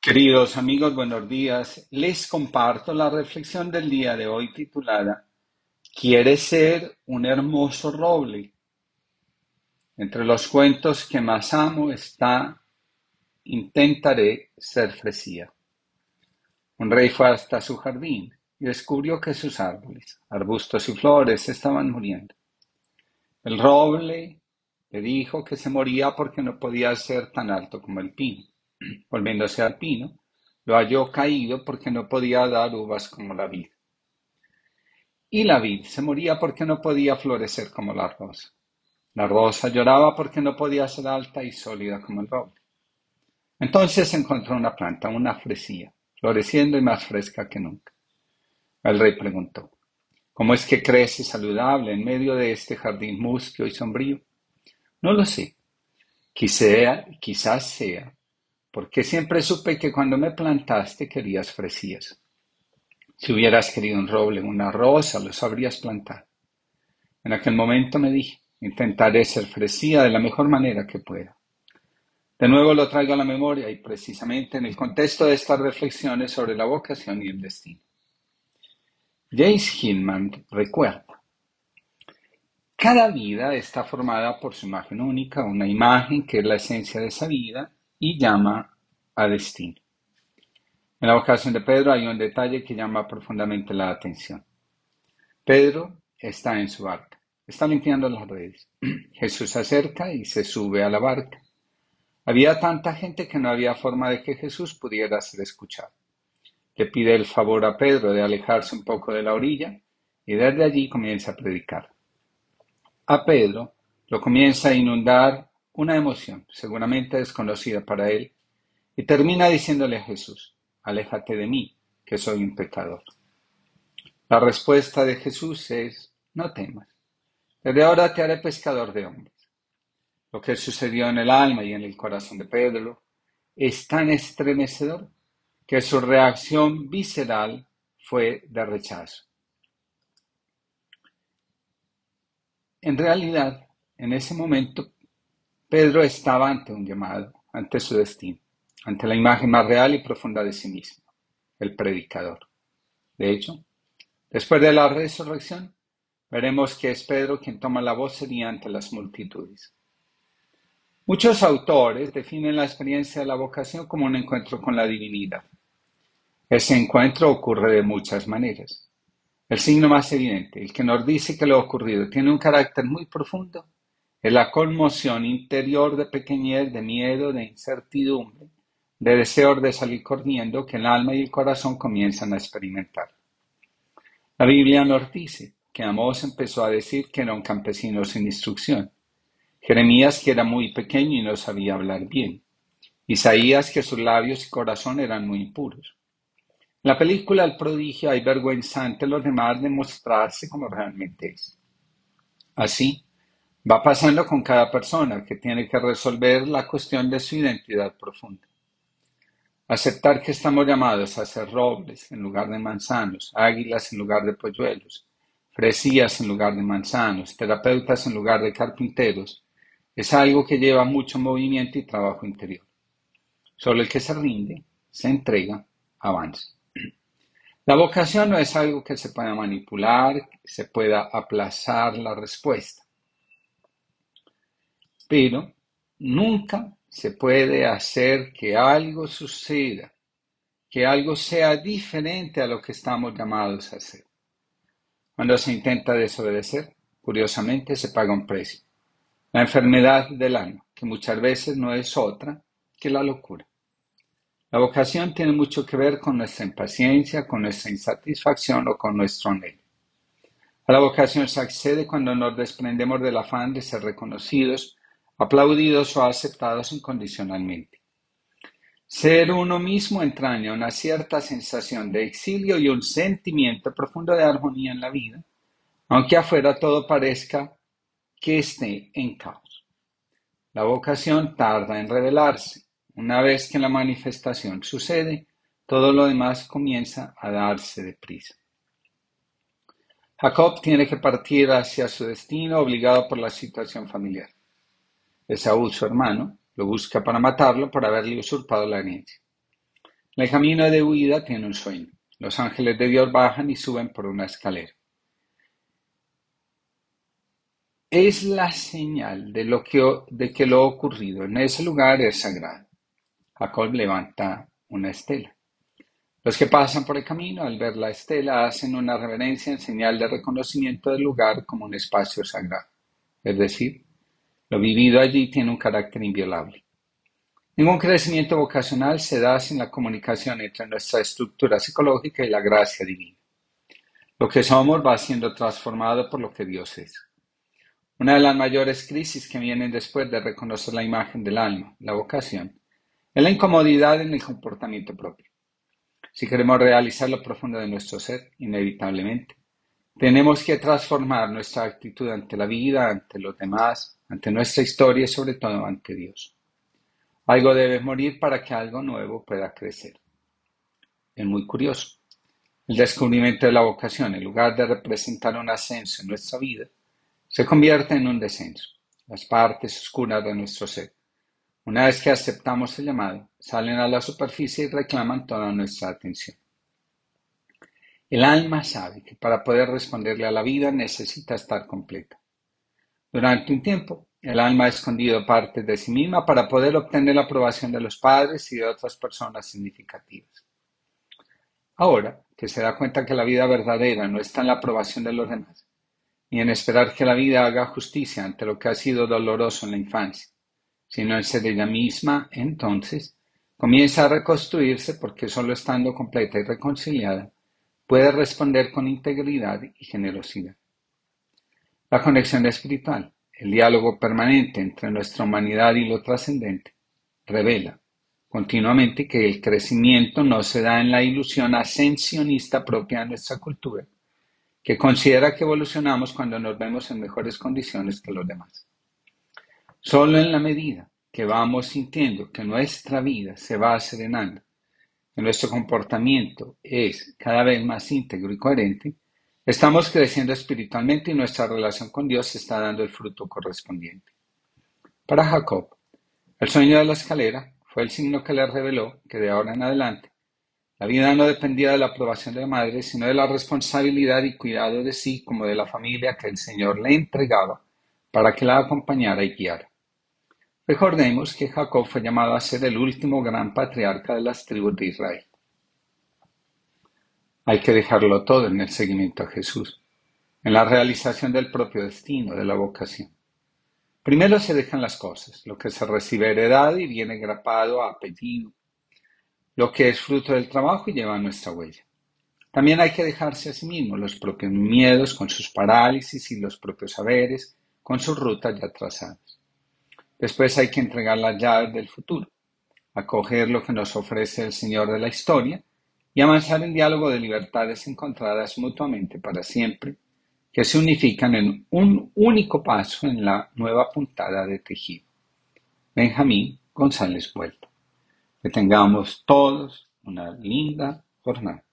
Queridos amigos, buenos días. Les comparto la reflexión del día de hoy titulada ¿Quieres ser un hermoso roble? Entre los cuentos que más amo está Intentaré ser fresía. Un rey fue hasta su jardín y descubrió que sus árboles, arbustos y flores estaban muriendo. El roble le dijo que se moría porque no podía ser tan alto como el pino. Volviéndose al pino, lo halló caído porque no podía dar uvas como la vid. Y la vid se moría porque no podía florecer como la rosa. La rosa lloraba porque no podía ser alta y sólida como el roble. Entonces encontró una planta, una fresía, floreciendo y más fresca que nunca. El rey preguntó, ¿cómo es que crece saludable en medio de este jardín mustio y sombrío? No lo sé. quizás sea porque siempre supe que cuando me plantaste querías fresías. Si hubieras querido un roble, una rosa, los habrías plantado. En aquel momento me dije, intentaré ser fresía de la mejor manera que pueda. De nuevo lo traigo a la memoria y precisamente en el contexto de estas reflexiones sobre la vocación y el destino. James Hillman recuerda, cada vida está formada por su imagen única, una imagen que es la esencia de esa vida y llama a destino. En la vocación de Pedro hay un detalle que llama profundamente la atención. Pedro está en su barca, está limpiando las redes. Jesús se acerca y se sube a la barca. Había tanta gente que no había forma de que Jesús pudiera ser escuchado. Le pide el favor a Pedro de alejarse un poco de la orilla y desde allí comienza a predicar. A Pedro lo comienza a inundar una emoción, seguramente desconocida para él, y termina diciéndole a Jesús, aléjate de mí, que soy un pecador. La respuesta de Jesús es, no temas, desde ahora te haré pescador de hombres. Lo que sucedió en el alma y en el corazón de Pedro es tan estremecedor que su reacción visceral fue de rechazo. En realidad, en ese momento, Pedro estaba ante un llamado, ante su destino, ante la imagen más real y profunda de sí mismo, el predicador. De hecho, después de la resurrección, veremos que es Pedro quien toma la voz sería ante las multitudes. Muchos autores definen la experiencia de la vocación como un encuentro con la divinidad. Ese encuentro ocurre de muchas maneras. El signo más evidente, el que nos dice que lo ocurrido tiene un carácter muy profundo, es la conmoción interior de pequeñez, de miedo, de incertidumbre, de deseo de salir corriendo que el alma y el corazón comienzan a experimentar. La Biblia nos dice que Amós empezó a decir que era un campesino sin instrucción. Jeremías que era muy pequeño y no sabía hablar bien. Isaías que sus labios y corazón eran muy impuros. En la película El prodigio hay vergüenzante los demás de mostrarse como realmente es. Así, Va pasando con cada persona que tiene que resolver la cuestión de su identidad profunda. Aceptar que estamos llamados a ser robles en lugar de manzanos, águilas en lugar de polluelos, fresías en lugar de manzanos, terapeutas en lugar de carpinteros, es algo que lleva mucho movimiento y trabajo interior. Solo el que se rinde, se entrega, avanza. La vocación no es algo que se pueda manipular, se pueda aplazar la respuesta pero nunca se puede hacer que algo suceda, que algo sea diferente a lo que estamos llamados a hacer. Cuando se intenta desobedecer, curiosamente se paga un precio. La enfermedad del alma, que muchas veces no es otra que la locura. La vocación tiene mucho que ver con nuestra impaciencia, con nuestra insatisfacción o con nuestro anhelo. A la vocación se accede cuando nos desprendemos del afán de ser reconocidos aplaudidos o aceptados incondicionalmente. Ser uno mismo entraña una cierta sensación de exilio y un sentimiento profundo de armonía en la vida, aunque afuera todo parezca que esté en caos. La vocación tarda en revelarse. Una vez que la manifestación sucede, todo lo demás comienza a darse deprisa. Jacob tiene que partir hacia su destino obligado por la situación familiar. Esaú, su hermano, lo busca para matarlo por haberle usurpado la herencia. El camino de huida tiene un sueño. Los ángeles de Dios bajan y suben por una escalera. Es la señal de, lo que, de que lo ocurrido en ese lugar es sagrado. Jacob levanta una estela. Los que pasan por el camino al ver la estela hacen una reverencia en señal de reconocimiento del lugar como un espacio sagrado. Es decir, lo vivido allí tiene un carácter inviolable. Ningún crecimiento vocacional se da sin la comunicación entre nuestra estructura psicológica y la gracia divina. Lo que somos va siendo transformado por lo que Dios es. Una de las mayores crisis que vienen después de reconocer la imagen del alma, la vocación, es la incomodidad en el comportamiento propio. Si queremos realizar lo profundo de nuestro ser, inevitablemente, tenemos que transformar nuestra actitud ante la vida, ante los demás, ante nuestra historia y sobre todo ante Dios. Algo debe morir para que algo nuevo pueda crecer. Es muy curioso. El descubrimiento de la vocación, en lugar de representar un ascenso en nuestra vida, se convierte en un descenso, las partes oscuras de nuestro ser. Una vez que aceptamos el llamado, salen a la superficie y reclaman toda nuestra atención. El alma sabe que para poder responderle a la vida necesita estar completa. Durante un tiempo, el alma ha escondido partes de sí misma para poder obtener la aprobación de los padres y de otras personas significativas. Ahora que se da cuenta que la vida verdadera no está en la aprobación de los demás, ni en esperar que la vida haga justicia ante lo que ha sido doloroso en la infancia, sino en ser ella misma, entonces comienza a reconstruirse porque solo estando completa y reconciliada puede responder con integridad y generosidad. La conexión espiritual, el diálogo permanente entre nuestra humanidad y lo trascendente, revela continuamente que el crecimiento no se da en la ilusión ascensionista propia de nuestra cultura, que considera que evolucionamos cuando nos vemos en mejores condiciones que los demás. Solo en la medida que vamos sintiendo que nuestra vida se va serenando, nuestro comportamiento es cada vez más íntegro y coherente, estamos creciendo espiritualmente y nuestra relación con Dios está dando el fruto correspondiente. Para Jacob, el sueño de la escalera fue el signo que le reveló que de ahora en adelante la vida no dependía de la aprobación de la madre, sino de la responsabilidad y cuidado de sí como de la familia que el Señor le entregaba para que la acompañara y guiara. Recordemos que Jacob fue llamado a ser el último gran patriarca de las tribus de Israel. Hay que dejarlo todo en el seguimiento a Jesús, en la realización del propio destino, de la vocación. Primero se dejan las cosas, lo que se recibe heredado y viene grapado a apellido, lo que es fruto del trabajo y lleva nuestra huella. También hay que dejarse a sí mismo los propios miedos con sus parálisis y los propios saberes con sus rutas ya trazadas. Después hay que entregar las llaves del futuro, acoger lo que nos ofrece el Señor de la historia y avanzar en diálogo de libertades encontradas mutuamente para siempre, que se unifican en un único paso en la nueva puntada de tejido. Benjamín González Vuelta. Que tengamos todos una linda jornada.